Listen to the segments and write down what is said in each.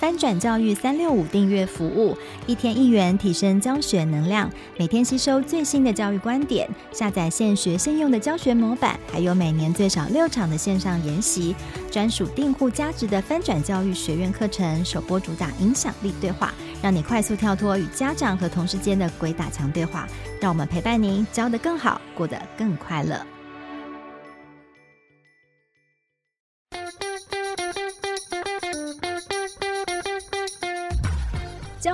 翻转教育三六五订阅服务，一天一元提升教学能量，每天吸收最新的教育观点，下载现学现用的教学模板，还有每年最少六场的线上研习，专属订户加值的翻转教育学院课程，首播主打影响力对话，让你快速跳脱与家长和同事间的鬼打墙对话，让我们陪伴您教得更好，过得更快乐。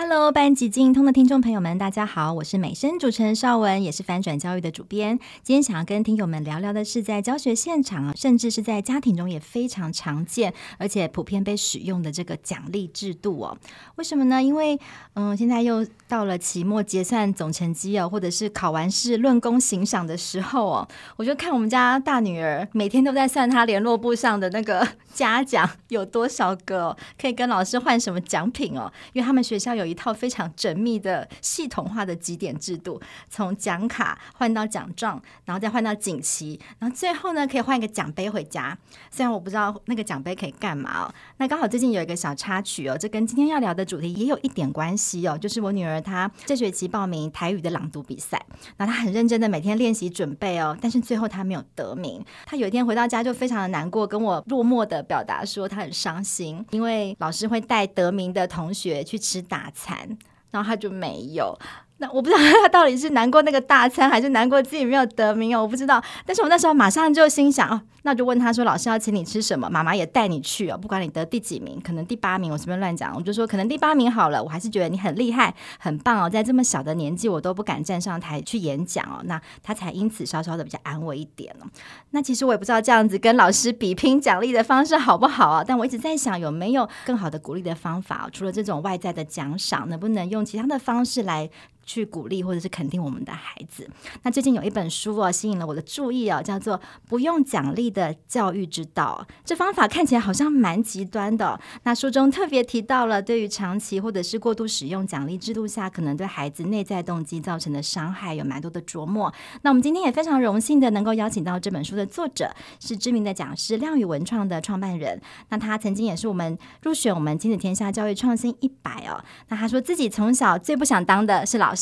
Hello，班级精通的听众朋友们，大家好，我是美声主持人邵文，也是翻转教育的主编。今天想要跟听友们聊聊的是，在教学现场啊，甚至是在家庭中也非常常见，而且普遍被使用的这个奖励制度哦。为什么呢？因为嗯，现在又到了期末结算总成绩哦，或者是考完试论功行赏的时候哦，我就看我们家大女儿每天都在算她联络簿上的那个 嘉奖有多少个，可以跟老师换什么奖品哦，因为他们学校有一。套非常缜密的系统化的集点制度，从奖卡换到奖状，然后再换到锦旗，然后最后呢，可以换一个奖杯回家。虽然我不知道那个奖杯可以干嘛哦。那刚好最近有一个小插曲哦，这跟今天要聊的主题也有一点关系哦。就是我女儿她这学期报名台语的朗读比赛，那她很认真的每天练习准备哦，但是最后她没有得名。她有一天回到家就非常的难过，跟我落寞的表达说她很伤心，因为老师会带得名的同学去吃打餐。然后他就没有。那我不知道他到底是难过那个大餐，还是难过自己没有得名哦，我不知道。但是我那时候马上就心想哦，那就问他说：“老师要请你吃什么？妈妈也带你去哦，不管你得第几名，可能第八名，我随便乱讲。我就说可能第八名好了，我还是觉得你很厉害，很棒哦，在这么小的年纪，我都不敢站上台去演讲哦。那他才因此稍稍的比较安慰一点哦。那其实我也不知道这样子跟老师比拼奖励的方式好不好啊？但我一直在想有没有更好的鼓励的方法，除了这种外在的奖赏，能不能用其他的方式来？去鼓励或者是肯定我们的孩子。那最近有一本书哦，吸引了我的注意哦，叫做《不用奖励的教育之道》。这方法看起来好像蛮极端的。那书中特别提到了，对于长期或者是过度使用奖励制度下，可能对孩子内在动机造成的伤害，有蛮多的琢磨。那我们今天也非常荣幸的能够邀请到这本书的作者，是知名的讲师亮宇文创的创办人。那他曾经也是我们入选我们亲子天下教育创新一百哦。那他说自己从小最不想当的是老师。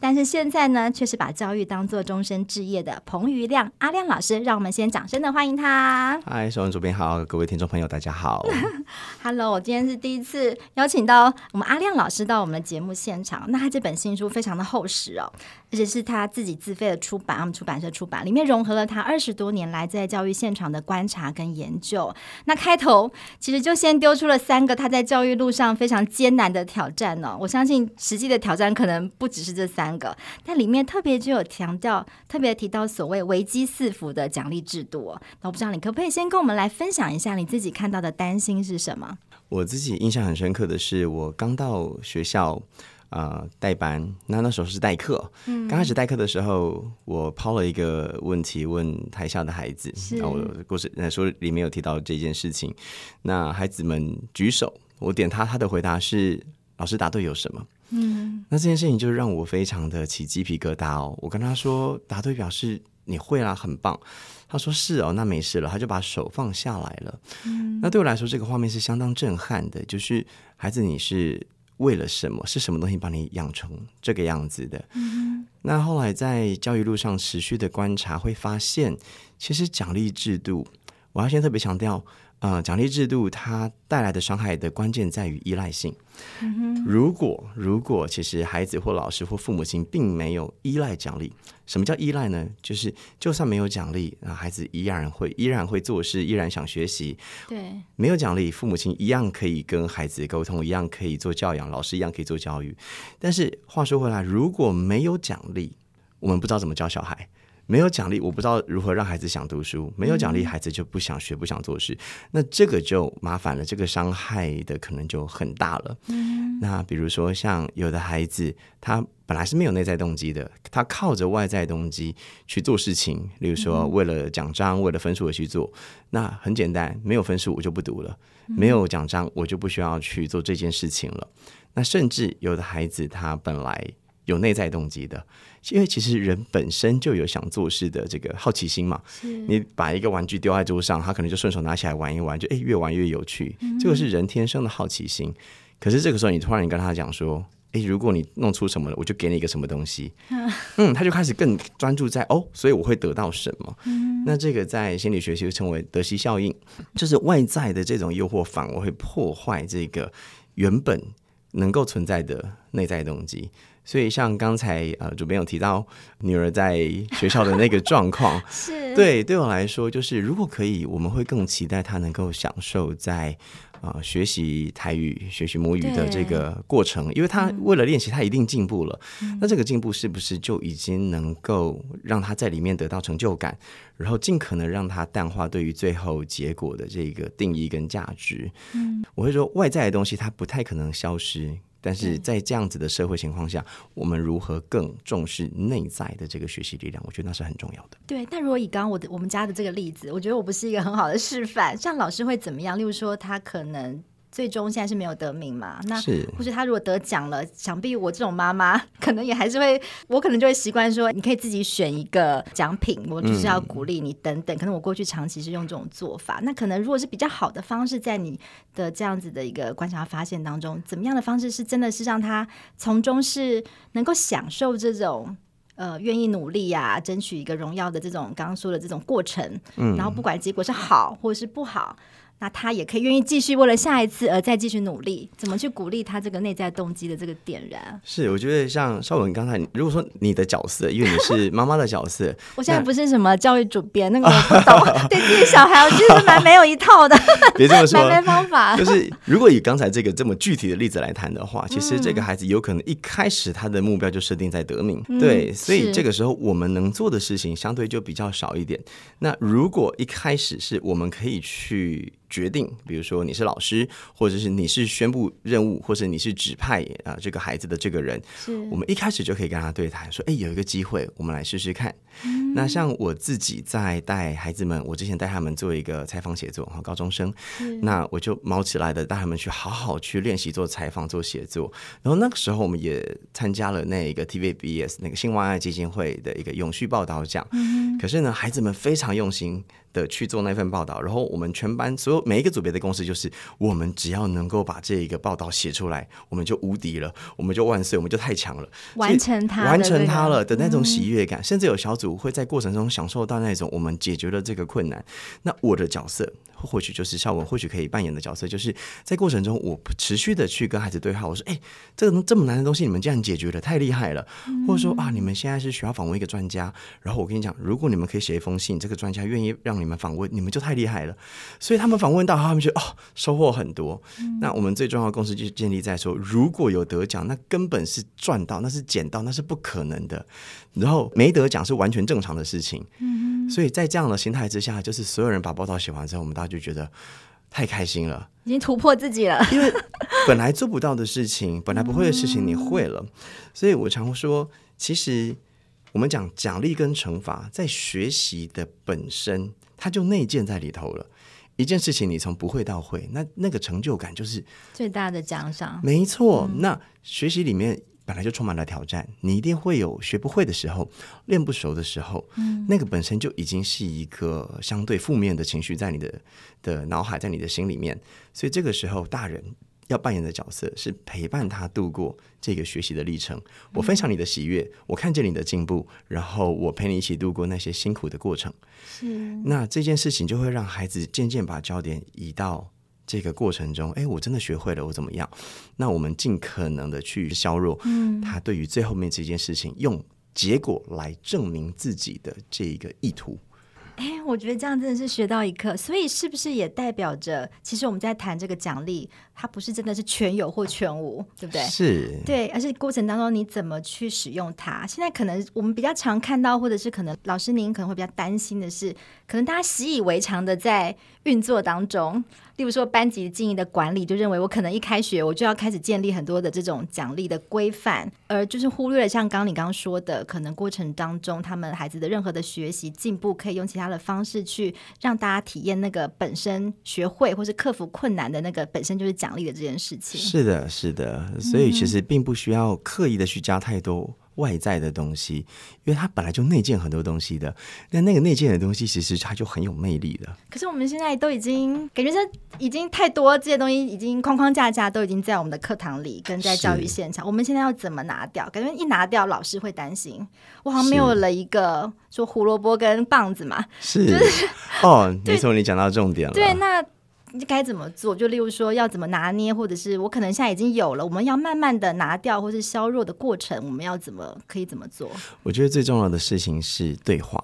但是现在呢，却是把教育当做终身置业的彭于亮阿亮老师，让我们先掌声的欢迎他。嗨，小文主编好，各位听众朋友大家好。Hello，我今天是第一次邀请到我们阿亮老师到我们的节目现场。那他这本新书非常的厚实哦，而且是他自己自费的出版，我们出版社出版，里面融合了他二十多年来在教育现场的观察跟研究。那开头其实就先丢出了三个他在教育路上非常艰难的挑战哦。我相信实际的挑战可能不只是这三个，但里面特别就有强调，特别提到所谓危机四伏的奖励制度哦。那我不知道你可不可以先跟我们来分享一下你自己看到的担心是什么？我自己印象很深刻的是，我刚到学校呃代班，那那时候是代课。嗯，刚开始代课的时候，我抛了一个问题问台下的孩子，然后我故事那书里面有提到这件事情。那孩子们举手，我点他，他的回答是：老师答对有什么？嗯，那这件事情就让我非常的起鸡皮疙瘩哦。我跟他说，答对表示你会啦，很棒。他说是哦，那没事了，他就把手放下来了。嗯，那对我来说，这个画面是相当震撼的。就是孩子，你是为了什么？是什么东西把你养成这个样子的？嗯，那后来在教育路上持续的观察，会发现，其实奖励制度，我要先特别强调。呃，奖励制度它带来的伤害的关键在于依赖性。嗯、如果如果其实孩子或老师或父母亲并没有依赖奖励，什么叫依赖呢？就是就算没有奖励，啊，孩子依然会依然会做事，依然想学习。对，没有奖励，父母亲一样可以跟孩子沟通，一样可以做教养，老师一样可以做教育。但是话说回来，如果没有奖励，我们不知道怎么教小孩。没有奖励，我不知道如何让孩子想读书；没有奖励，孩子就不想学，不想做事。那这个就麻烦了，这个伤害的可能就很大了。嗯，那比如说像有的孩子，他本来是没有内在动机的，他靠着外在动机去做事情，例如说为了奖章、为了分数而去做。那很简单，没有分数我就不读了，没有奖章我就不需要去做这件事情了。那甚至有的孩子，他本来有内在动机的。因为其实人本身就有想做事的这个好奇心嘛，你把一个玩具丢在桌上，他可能就顺手拿起来玩一玩，就诶越玩越有趣，这个是人天生的好奇心。可是这个时候你突然跟他讲说，诶如果你弄出什么了，我就给你一个什么东西，嗯，他就开始更专注在哦，所以我会得到什么？那这个在心理学就称为德西效应，就是外在的这种诱惑反而会破坏这个原本能够存在的内在动机。所以，像刚才呃，主编有提到女儿在学校的那个状况，是对对我来说，就是如果可以，我们会更期待她能够享受在啊、呃、学习台语、学习母语的这个过程，因为她为了练习，她一定进步了。嗯、那这个进步是不是就已经能够让她在里面得到成就感，然后尽可能让她淡化对于最后结果的这个定义跟价值？嗯，我会说外在的东西它不太可能消失。但是在这样子的社会情况下，我们如何更重视内在的这个学习力量？我觉得那是很重要的。对，但如果以刚刚我的我们家的这个例子，我觉得我不是一个很好的示范。像老师会怎么样？例如说，他可能。最终现在是没有得名嘛？那是或者他如果得奖了，想必我这种妈妈 可能也还是会，我可能就会习惯说，你可以自己选一个奖品，我就是要鼓励你等等。嗯、可能我过去长期是用这种做法，那可能如果是比较好的方式，在你的这样子的一个观察发现当中，怎么样的方式是真的是让他从中是能够享受这种呃愿意努力呀、啊，争取一个荣耀的这种刚刚说的这种过程，嗯，然后不管结果是好或者是不好。那他也可以愿意继续为了下一次而再继续努力，怎么去鼓励他这个内在动机的这个点燃？是，我觉得像邵文刚才，如果说你的角色，因为你是妈妈的角色，我现在不是什么教育主编，那个我不懂，对自己小孩，我其实蛮没有一套的。别这么说，没方法。就是如果以刚才这个这么具体的例子来谈的话，其实这个孩子有可能一开始他的目标就设定在得名，嗯、对，所以这个时候我们能做的事情相对就比较少一点。那如果一开始是我们可以去。决定，比如说你是老师，或者是你是宣布任务，或者你是指派啊、呃、这个孩子的这个人，我们一开始就可以跟他对谈，说，哎，有一个机会，我们来试试看。嗯、那像我自己在带孩子们，我之前带他们做一个采访写作哈，高中生，那我就毛起来的带他们去好好去练习做采访、做写作。然后那个时候，我们也参加了那一个 TVBS 那个新万爱基金会的一个永续报道奖。嗯、可是呢，孩子们非常用心。的去做那份报道，然后我们全班所有每一个组别的公司就是，我们只要能够把这一个报道写出来，我们就无敌了，我们就万岁，我们就太强了，完成它，完成它了的那种喜悦感，嗯、甚至有小组会在过程中享受到那种我们解决了这个困难。那我的角色。或许就是孝文，或许可以扮演的角色，就是在过程中，我持续的去跟孩子对话。我说：“哎、欸，这个这么难的东西，你们竟然解决了，太厉害了！”嗯、或者说：“啊，你们现在是需要访问一个专家，然后我跟你讲，如果你们可以写一封信，这个专家愿意让你们访问，你们就太厉害了。”所以他们访问到，他们觉得哦，收获很多。嗯、那我们最重要的共识就是建立在说，如果有得奖，那根本是赚到，那是捡到，那是不可能的。然后没得奖是完全正常的事情。嗯所以在这样的心态之下，就是所有人把报道写完之后，我们大家就觉得太开心了，已经突破自己了。因为本来做不到的事情，本来不会的事情，你会了。所以我常说，其实我们讲奖励跟惩罚，在学习的本身，它就内建在里头了。一件事情你从不会到会，那那个成就感就是最大的奖赏。没错，那学习里面。本来就充满了挑战，你一定会有学不会的时候，练不熟的时候，嗯，那个本身就已经是一个相对负面的情绪在你的的脑海，在你的心里面。所以这个时候，大人要扮演的角色是陪伴他度过这个学习的历程。我分享你的喜悦，我看见你的进步，然后我陪你一起度过那些辛苦的过程。是，那这件事情就会让孩子渐渐把焦点移到。这个过程中，哎，我真的学会了，我怎么样？那我们尽可能的去削弱，嗯，他对于最后面这件事情，用结果来证明自己的这一个意图。哎，我觉得这样真的是学到一课。所以，是不是也代表着，其实我们在谈这个奖励，它不是真的是全有或全无，对不对？是，对，而是过程当中你怎么去使用它。现在可能我们比较常看到，或者是可能老师您可能会比较担心的是，可能大家习以为常的在运作当中。例如说，班级经营的管理就认为，我可能一开学我就要开始建立很多的这种奖励的规范，而就是忽略了像刚刚你刚刚说的，可能过程当中他们孩子的任何的学习进步，可以用其他的方式去让大家体验那个本身学会或是克服困难的那个本身就是奖励的这件事情。是的，是的，所以其实并不需要刻意的去加太多。外在的东西，因为它本来就内建很多东西的，那那个内建的东西，其实它就很有魅力的。可是我们现在都已经感觉这已经太多这些东西，已经框框架架都已经在我们的课堂里，跟在教育现场。我们现在要怎么拿掉？感觉一拿掉，老师会担心，我好像没有了一个说胡萝卜跟棒子嘛。是，就是、哦，没错，你讲到重点了。对，那。该怎么做？就例如说，要怎么拿捏，或者是我可能现在已经有了，我们要慢慢的拿掉，或是削弱的过程，我们要怎么可以怎么做？我觉得最重要的事情是对话。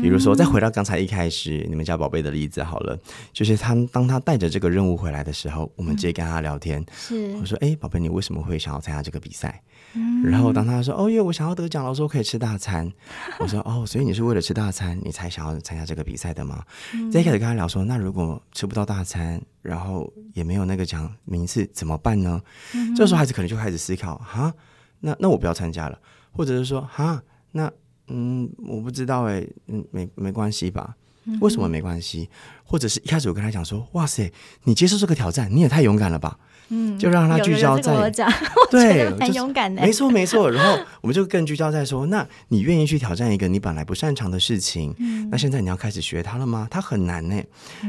比如说，再回到刚才一开始、嗯、你们家宝贝的例子好了，就是他当他带着这个任务回来的时候，我们直接跟他聊天。是、嗯，我说：“哎，宝贝，你为什么会想要参加这个比赛？”嗯、然后当他说：“哦，因为我想要得奖老师，说可以吃大餐。”我说：“哦，所以你是为了吃大餐，你才想要参加这个比赛的吗？”嗯、再开始跟他聊说：“那如果吃不到大餐，然后也没有那个奖名次，怎么办呢？”嗯、这时候孩子可能就开始思考：“哈，那那我不要参加了，或者是说：哈，那。”嗯，我不知道哎，嗯，没没关系吧？为什么没关系？或者是一开始我跟他讲说，哇塞，你接受这个挑战，你也太勇敢了吧？嗯，就让他聚焦在，对，很勇敢的，没错没错。然后我们就更聚焦在说，那你愿意去挑战一个你本来不擅长的事情？嗯，那现在你要开始学它了吗？它很难呢。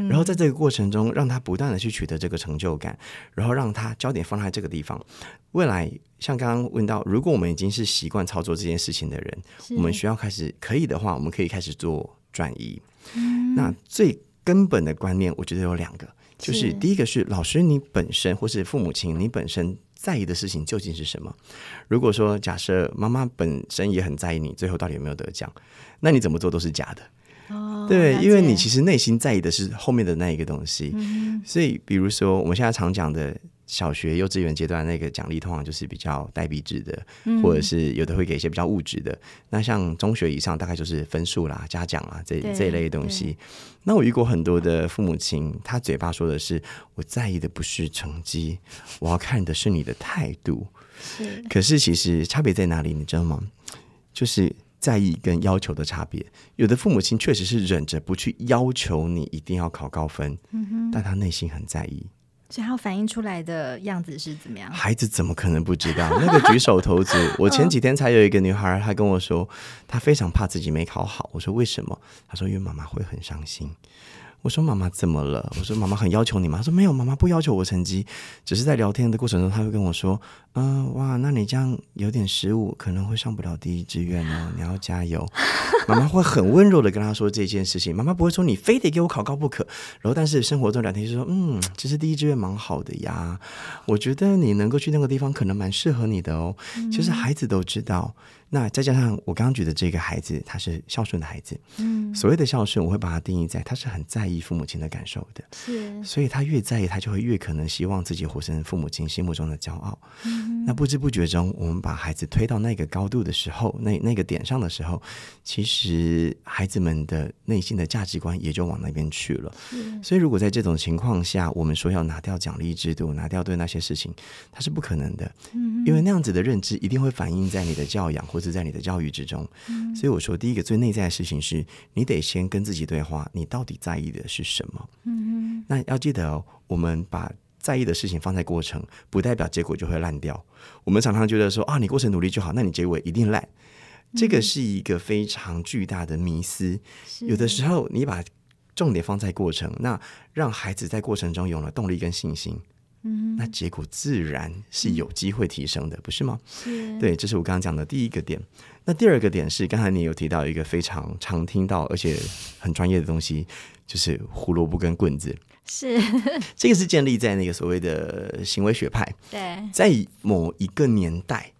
然后在这个过程中，让他不断的去取得这个成就感，然后让他焦点放在这个地方，未来。像刚刚问到，如果我们已经是习惯操作这件事情的人，我们需要开始可以的话，我们可以开始做转移。嗯、那最根本的观念，我觉得有两个，就是第一个是老师你本身或是父母亲你本身在意的事情究竟是什么？如果说假设妈妈本身也很在意你最后到底有没有得奖，那你怎么做都是假的。哦，对，因为你其实内心在意的是后面的那一个东西。嗯、所以比如说我们现在常讲的。小学、幼稚园阶段那个奖励通常就是比较代币制的，嗯、或者是有的会给一些比较物质的。那像中学以上，大概就是分数啦、嘉奖啊这这一类的东西。那我遇过很多的父母亲，他嘴巴说的是：“我在意的不是成绩，我要看的是你的态度。”是。可是其实差别在哪里？你知道吗？就是在意跟要求的差别。有的父母亲确实是忍着不去要求你一定要考高分，嗯、哼但他内心很在意。所以他反映出来的样子是怎么样？孩子怎么可能不知道？那个举手投足，我前几天才有一个女孩，她跟我说，她非常怕自己没考好。我说为什么？她说因为妈妈会很伤心。我说妈妈怎么了？我说妈妈很要求你吗？她说没有，妈妈不要求我成绩，只是在聊天的过程中，她会跟我说，嗯、呃，哇，那你这样有点失误，可能会上不了第一志愿哦，你要加油。妈妈会很温柔的跟她说这件事情，妈妈不会说你非得给我考高不可。然后，但是生活中聊天就说，嗯，其实第一志愿蛮好的呀，我觉得你能够去那个地方，可能蛮适合你的哦。其实孩子都知道。那再加上我刚刚举的这个孩子，他是孝顺的孩子。嗯，所谓的孝顺，我会把它定义在他是很在意父母亲的感受的。是，所以他越在意，他就会越可能希望自己活成父母亲心目中的骄傲。嗯，那不知不觉中，我们把孩子推到那个高度的时候，那那个点上的时候，其实孩子们的内心的价值观也就往那边去了。是，所以如果在这种情况下，我们说要拿掉奖励制度，拿掉对那些事情，它是不可能的。嗯，因为那样子的认知一定会反映在你的教养或者。在你的教育之中，嗯、所以我说，第一个最内在的事情是你得先跟自己对话，你到底在意的是什么？那要记得哦，我们把在意的事情放在过程，不代表结果就会烂掉。我们常常觉得说啊，你过程努力就好，那你结果一定烂。这个是一个非常巨大的迷思。是有的时候，你把重点放在过程，那让孩子在过程中有了动力跟信心。嗯，那结果自然是有机会提升的，嗯、不是吗？是，对，这是我刚刚讲的第一个点。那第二个点是，刚才你有提到一个非常常听到而且很专业的东西，就是胡萝卜跟棍子。是，这个是建立在那个所谓的行为学派。对，在某一个年代，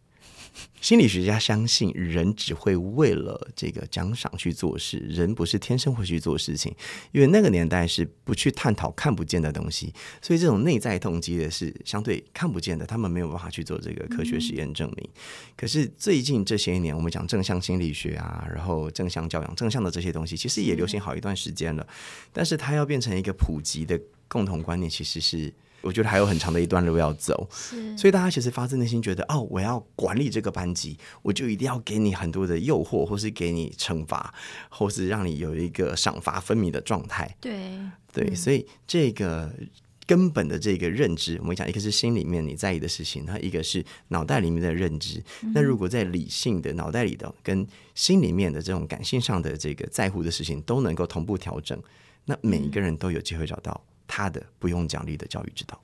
心理学家相信，人只会为了这个奖赏去做事，人不是天生会去做事情，因为那个年代是不去探讨看不见的东西，所以这种内在动机的是相对看不见的，他们没有办法去做这个科学实验证明。可是最近这些年，我们讲正向心理学啊，然后正向教养、正向的这些东西，其实也流行好一段时间了，但是它要变成一个普及的共同观念，其实是。我觉得还有很长的一段路要走，是，所以大家其实发自内心觉得，哦，我要管理这个班级，我就一定要给你很多的诱惑，或是给你惩罚，或是让你有一个赏罚分明的状态。对，对，嗯、所以这个根本的这个认知，我们讲，一个是心里面你在意的事情，那一个是脑袋里面的认知。嗯、那如果在理性的脑袋里的跟心里面的这种感性上的这个在乎的事情都能够同步调整，那每一个人都有机会找到。他的不用奖励的教育之道。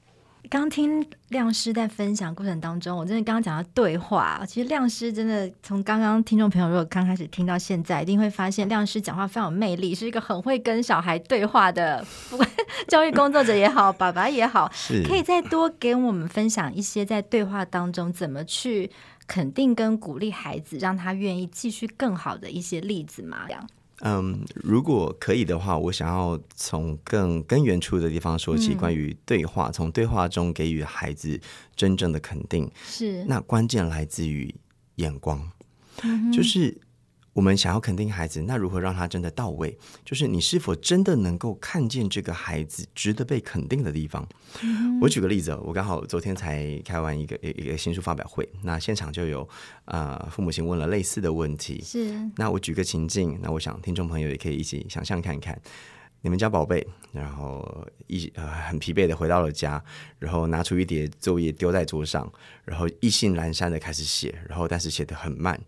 刚听亮师在分享过程当中，我真的刚刚讲到对话，其实亮师真的从刚刚听众朋友如果刚开始听到现在，一定会发现亮师讲话非常有魅力，是一个很会跟小孩对话的，不管教育工作者也好，爸爸也好，可以再多给我们分享一些在对话当中怎么去肯定跟鼓励孩子，让他愿意继续更好的一些例子吗？这样。嗯，如果可以的话，我想要从更根源处的地方说起，关于对话，嗯、从对话中给予孩子真正的肯定。是，那关键来自于眼光，嗯、就是。我们想要肯定孩子，那如何让他真的到位？就是你是否真的能够看见这个孩子值得被肯定的地方？嗯、我举个例子，我刚好昨天才开完一个一个新书发表会，那现场就有啊、呃、父母亲问了类似的问题。是，那我举个情境，那我想听众朋友也可以一起想象看看。你们家宝贝，然后一呃很疲惫的回到了家，然后拿出一叠作业丢在桌上，然后意兴阑珊的开始写，然后但是写的很慢，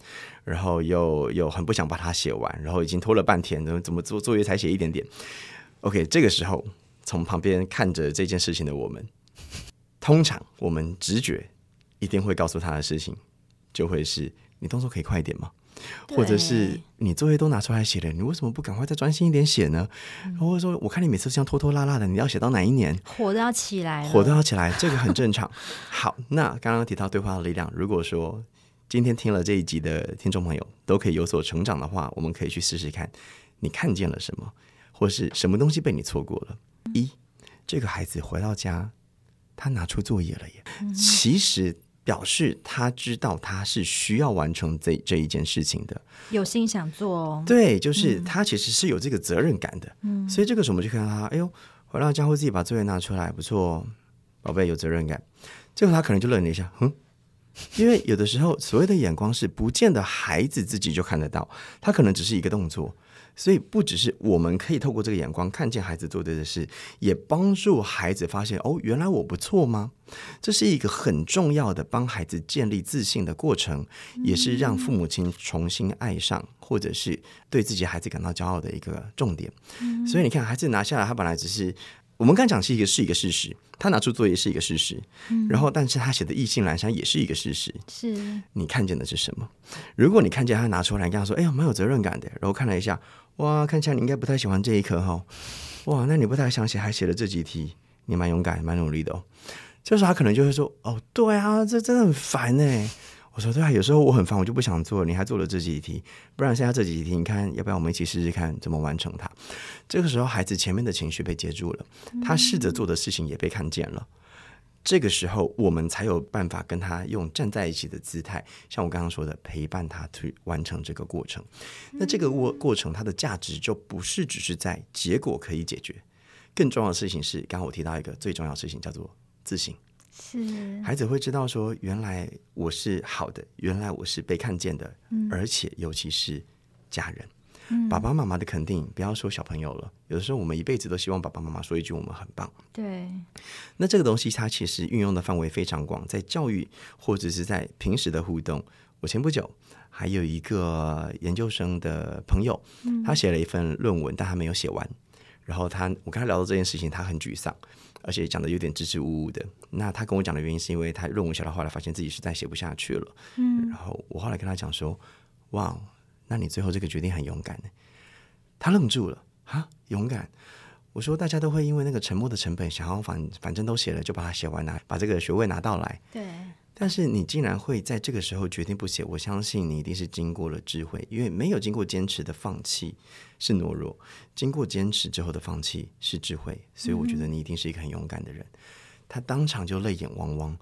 然后又又很不想把它写完，然后已经拖了半天，怎么怎么做作业才写一点点？OK，这个时候从旁边看着这件事情的我们，通常我们直觉一定会告诉他的事情，就会是你动作可以快一点吗？或者是你作业都拿出来写了，你为什么不赶快再专心一点写呢？嗯、或者说，我看你每次这样拖拖拉拉的，你要写到哪一年？火都要起来，火都要起来，这个很正常。好，那刚刚提到对话的力量，如果说今天听了这一集的听众朋友都可以有所成长的话，我们可以去试试看，你看见了什么，或是什么东西被你错过了？一，这个孩子回到家，他拿出作业了耶，嗯、其实。表示他知道他是需要完成这这一件事情的，有心想做哦。对，就是他其实是有这个责任感的。嗯，所以这个时候我们就看到他，哎呦，回到家会自己把作业拿出来，不错，宝贝有责任感。最后他可能就愣了一下，哼，因为有的时候所谓的眼光是不见得孩子自己就看得到，他可能只是一个动作。所以不只是我们可以透过这个眼光看见孩子做对的事，也帮助孩子发现哦，原来我不错吗？这是一个很重要的帮孩子建立自信的过程，也是让父母亲重新爱上或者是对自己孩子感到骄傲的一个重点。所以你看，孩子拿下来，他本来只是。我们刚讲是一个是一个事实，他拿出作业是一个事实，嗯、然后但是他写的意兴阑珊也是一个事实。是，你看见的是什么？如果你看见他拿出来，你跟他说：“哎呀，蛮有责任感的。”然后看了一下，哇，看起来你应该不太喜欢这一科哈，哇，那你不太想写，还写了这几题，你蛮勇敢，蛮努力的哦。这时候他可能就会说：“哦，对啊，这真的很烦哎。”我说对啊，有时候我很烦，我就不想做。你还做了这几题，不然剩下这几题，你看要不要我们一起试试看怎么完成它？这个时候，孩子前面的情绪被接住了，他试着做的事情也被看见了。这个时候，我们才有办法跟他用站在一起的姿态，像我刚刚说的，陪伴他去完成这个过程。那这个过过程，它的价值就不是只是在结果可以解决，更重要的事情是，刚刚我提到一个最重要的事情，叫做自信。是，孩子会知道说，原来我是好的，原来我是被看见的，嗯、而且尤其是家人，嗯、爸爸妈妈的肯定，不要说小朋友了，有的时候我们一辈子都希望爸爸妈妈说一句我们很棒。对，那这个东西它其实运用的范围非常广，在教育或者是在平时的互动。我前不久还有一个研究生的朋友，嗯、他写了一份论文，但他没有写完。然后他，我跟他聊到这件事情，他很沮丧。而且讲的有点支支吾吾的。那他跟我讲的原因是因为他论文写到后来发现自己实在写不下去了。嗯，然后我后来跟他讲说：“哇，那你最后这个决定很勇敢。”他愣住了，哈，勇敢？我说大家都会因为那个沉默的成本，想要反反正都写了就把它写完拿把这个学位拿到来。对。但是你竟然会在这个时候决定不写，我相信你一定是经过了智慧，因为没有经过坚持的放弃是懦弱，经过坚持之后的放弃是智慧，所以我觉得你一定是一个很勇敢的人。嗯、他当场就泪眼汪汪，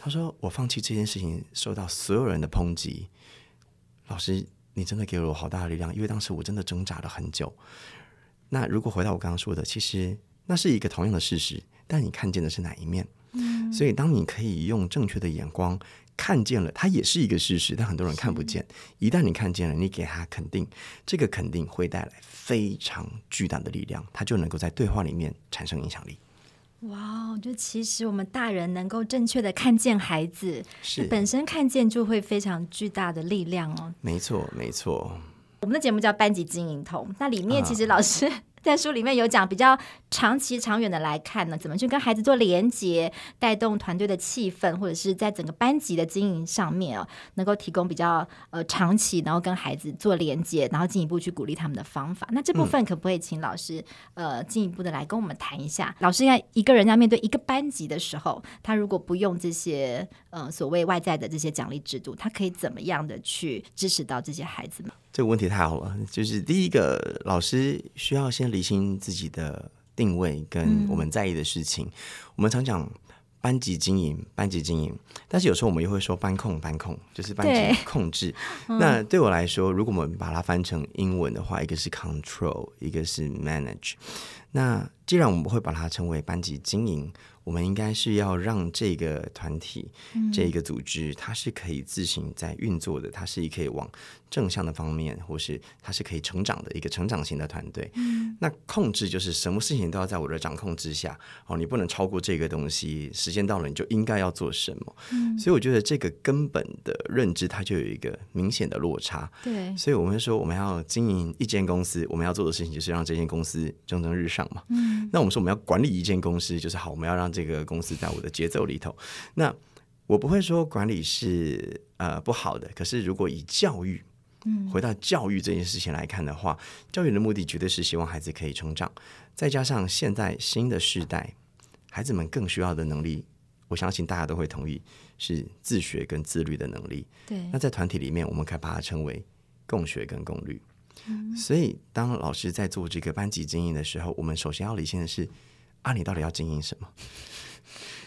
他说：“我放弃这件事情，受到所有人的抨击。老师，你真的给了我好大的力量，因为当时我真的挣扎了很久。那如果回到我刚刚说的，其实那是一个同样的事实，但你看见的是哪一面？”嗯，所以当你可以用正确的眼光看见了，它也是一个事实，但很多人看不见。一旦你看见了，你给他肯定，这个肯定会带来非常巨大的力量，它就能够在对话里面产生影响力。哇，我觉得其实我们大人能够正确的看见孩子，是本身看见就会非常巨大的力量哦。没错，没错。我们的节目叫班级经营通，那里面其实老师、啊。在书里面有讲比较长期、长远的来看呢，怎么去跟孩子做连接，带动团队的气氛，或者是在整个班级的经营上面哦，能够提供比较呃长期，然后跟孩子做连接，然后进一步去鼓励他们的方法。那这部分可不可以请老师呃进一步的来跟我们谈一下？老师应该一个人要面对一个班级的时候，他如果不用这些呃所谓外在的这些奖励制度，他可以怎么样的去支持到这些孩子们？这个问题太好了，就是第一个，老师需要先理清自己的定位跟我们在意的事情。嗯、我们常讲班级经营，班级经营，但是有时候我们又会说班控，班控就是班级控制。对那对我来说，如果我们把它翻成英文的话，一个是 control，一个是 manage。那既然我们会把它称为班级经营。我们应该是要让这个团体、嗯、这个组织，它是可以自行在运作的，它是可以往正向的方面，或是它是可以成长的一个成长型的团队。嗯、那控制就是什么事情都要在我的掌控之下，哦，你不能超过这个东西，时间到了你就应该要做什么。嗯、所以我觉得这个根本的认知，它就有一个明显的落差。对，所以我们说我们要经营一间公司，我们要做的事情就是让这间公司蒸蒸日上嘛。嗯，那我们说我们要管理一间公司，就是好，我们要让这个公司在我的节奏里头，那我不会说管理是呃不好的，可是如果以教育，嗯，回到教育这件事情来看的话，教育的目的绝对是希望孩子可以成长，再加上现在新的世代，孩子们更需要的能力，我相信大家都会同意是自学跟自律的能力。对，那在团体里面，我们可以把它称为共学跟共律。嗯，所以当老师在做这个班级经营的时候，我们首先要理清的是。啊，你到底要经营什么？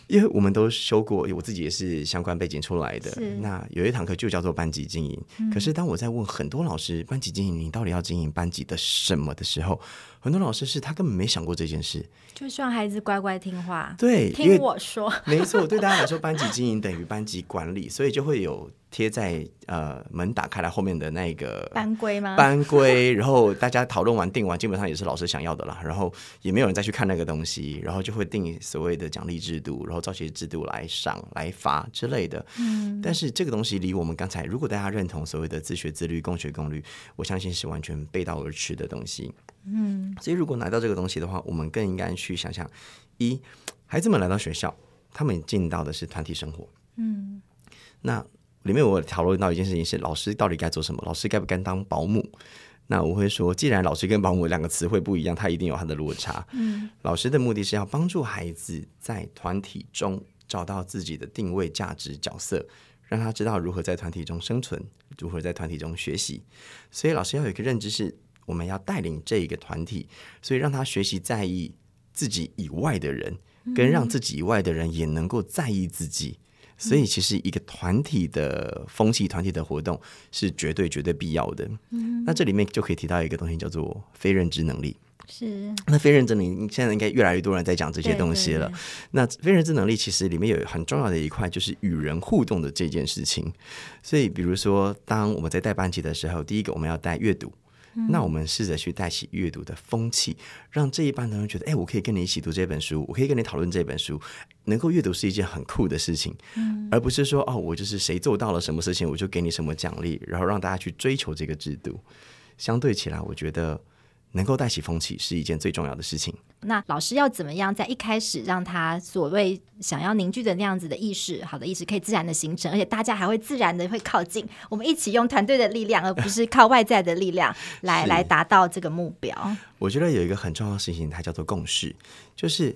因为我们都修过，我自己也是相关背景出来的。那有一堂课就叫做班级经营。嗯、可是当我在问很多老师，班级经营，你到底要经营班级的什么的时候，很多老师是他根本没想过这件事，就希望孩子乖乖听话。对，听我说，没错，对大家来说，班级经营等于班级管理，所以就会有。贴在呃门打开来后面的那个班规吗？班规，然后大家讨论完定完，基本上也是老师想要的啦。然后也没有人再去看那个东西，然后就会定所谓的奖励制度，然后照这些制度来赏来罚之类的。嗯，但是这个东西离我们刚才，如果大家认同所谓的自学自律、共学共律，我相信是完全背道而驰的东西。嗯，所以如果拿到这个东西的话，我们更应该去想想：一，孩子们来到学校，他们进到的是团体生活。嗯，那。里面我讨论到一件事情是，老师到底该做什么？老师该不该当保姆？那我会说，既然老师跟保姆两个词汇不一样，他一定有他的落差。嗯，老师的目的是要帮助孩子在团体中找到自己的定位、价值、角色，让他知道如何在团体中生存，如何在团体中学习。所以老师要有一个认知是，我们要带领这一个团体，所以让他学习在意自己以外的人，跟让自己以外的人也能够在意自己。所以，其实一个团体的风气、团体的活动是绝对、绝对必要的。嗯，那这里面就可以提到一个东西，叫做非认知能力。是。那非认知能力，现在应该越来越多人在讲这些东西了。对对对。那非认知能力其实里面有很重要的一块，就是与人互动的这件事情。所以，比如说，当我们在带班级的时候，第一个我们要带阅读。那我们试着去带起阅读的风气，让这一班的人觉得，哎，我可以跟你一起读这本书，我可以跟你讨论这本书，能够阅读是一件很酷的事情，嗯，而不是说，哦，我就是谁做到了什么事情，我就给你什么奖励，然后让大家去追求这个制度。相对起来，我觉得。能够带起风气是一件最重要的事情。那老师要怎么样在一开始让他所谓想要凝聚的那样子的意识，好的意识可以自然的形成，而且大家还会自然的会靠近，我们一起用团队的力量，而不是靠外在的力量来来达到这个目标。我觉得有一个很重要的事情，它叫做共识，就是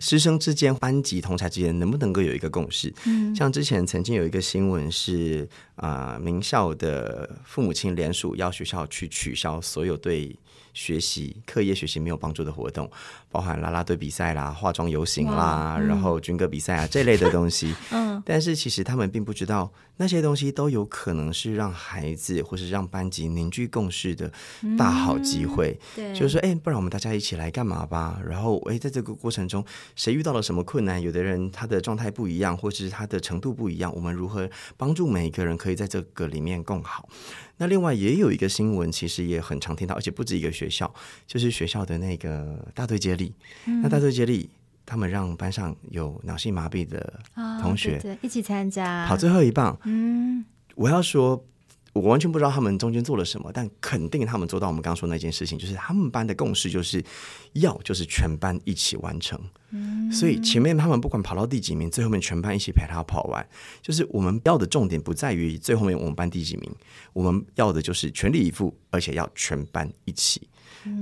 师生之间、班级同才之间能不能够有一个共识？嗯，像之前曾经有一个新闻是啊、呃，名校的父母亲联署要学校去取消所有对学习、课业学习没有帮助的活动，包含啦啦队比赛啦、化妆游行啦，嗯、然后军歌比赛啊这类的东西。嗯，但是其实他们并不知道那些东西都有可能是让孩子或是让班级凝聚共识的大好机会。嗯、对，就是说，哎，不然我们大家一起来干嘛吧？然后，哎，在这个过程中。谁遇到了什么困难？有的人他的状态不一样，或者是他的程度不一样。我们如何帮助每一个人可以在这个里面更好？那另外也有一个新闻，其实也很常听到，而且不止一个学校，就是学校的那个大队接力。嗯、那大队接力，他们让班上有脑性麻痹的同学、一起参加，跑最后一棒。嗯，我要说。我完全不知道他们中间做了什么，但肯定他们做到我们刚刚说的那件事情，就是他们班的共识就是要就是全班一起完成。嗯，所以前面他们不管跑到第几名，最后面全班一起陪他跑完。就是我们要的重点不在于最后面我们班第几名，我们要的就是全力以赴，而且要全班一起。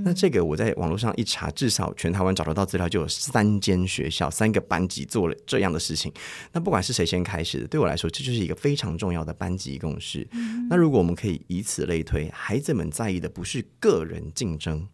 那这个我在网络上一查，至少全台湾找得到资料，就有三间学校、三个班级做了这样的事情。那不管是谁先开始的，对我来说，这就是一个非常重要的班级共识。嗯、那如果我们可以以此类推，孩子们在意的不是个人竞争，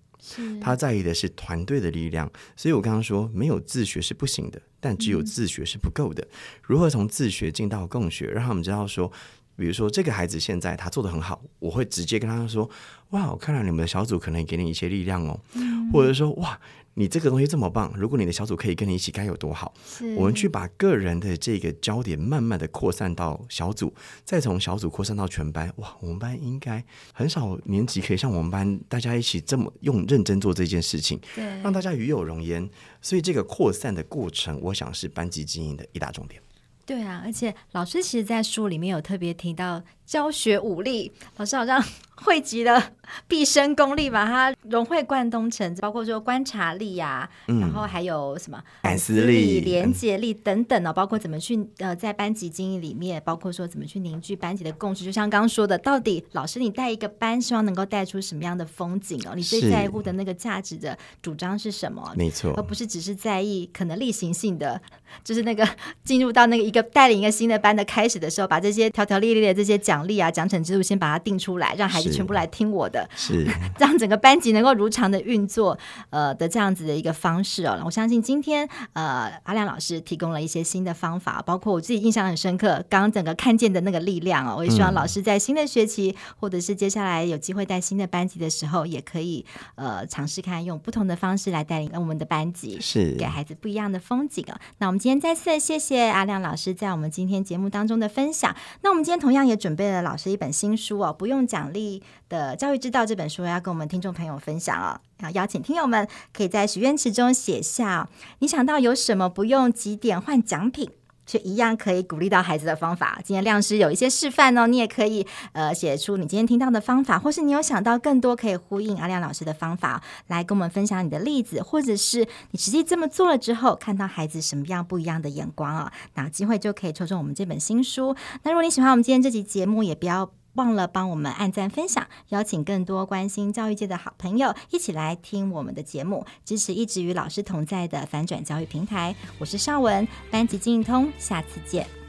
他在意的是团队的力量。所以我刚刚说，没有自学是不行的，但只有自学是不够的。嗯、如何从自学进到共学，让他们知道说。比如说，这个孩子现在他做的很好，我会直接跟他说：“哇，我看到你们的小组可能给你一些力量哦。嗯”或者说：“哇，你这个东西这么棒，如果你的小组可以跟你一起，该有多好。”我们去把个人的这个焦点慢慢的扩散到小组，再从小组扩散到全班。哇，我们班应该很少年级可以像我们班大家一起这么用认真做这件事情，对，让大家与有荣焉。所以这个扩散的过程，我想是班级经营的一大重点。对啊，而且老师其实，在书里面有特别提到教学武力，老师好像汇集了毕生功力，把它融会贯通成，包括说观察力呀、啊，嗯、然后还有什么反思力、连接力等等呢、哦？包括怎么去呃，在班级经营里面，包括说怎么去凝聚班级的共识。就像刚刚说的，到底老师你带一个班，希望能够带出什么样的风景哦？你最在乎的那个价值的主张是什么？没错，而不是只是在意可能例行性的，就是那个进入到那个一个带领一个新的班的开始的时候，把这些条条列列的这些奖励啊、奖惩制度先把它定出来，让孩子全部来听我的，是 让整个班级能够如常的运作，呃的这样子的一个方式哦。我相信今天呃阿亮老师提供了一些新的方法，包括我自己印象很深刻，刚刚整个看见的那个力量哦。我也希望老师在新的学期，嗯、或者是接下来有机会带新的班级的时候，也可以呃尝试看用不同的方式来带领我们的班级，是给孩子不一样的风景哦。那我们今天再次谢谢阿亮老师在我们。今天节目当中的分享，那我们今天同样也准备老师一本新书哦，不用奖励的教育之道这本书要跟我们听众朋友分享哦，要邀请听友们可以在许愿池中写下，你想到有什么不用几点换奖品，却一样可以鼓励到孩子的方法。今天亮师有一些示范哦，你也可以呃写出你今天听到的方法，或是你有想到更多可以呼应阿亮老师的方法，来跟我们分享你的例子，或者是你实际这么做了之后，看到孩子什么样不一样的眼光啊、哦，那机会就可以抽中我们这本新书。那如果你喜欢我们今天这集节目，也不要忘了帮我们按赞分享，邀请更多关心教育界的好朋友一起来听我们的节目，支持一直与老师同在的反转教育平台。我是邵文，班级经营通，下次见。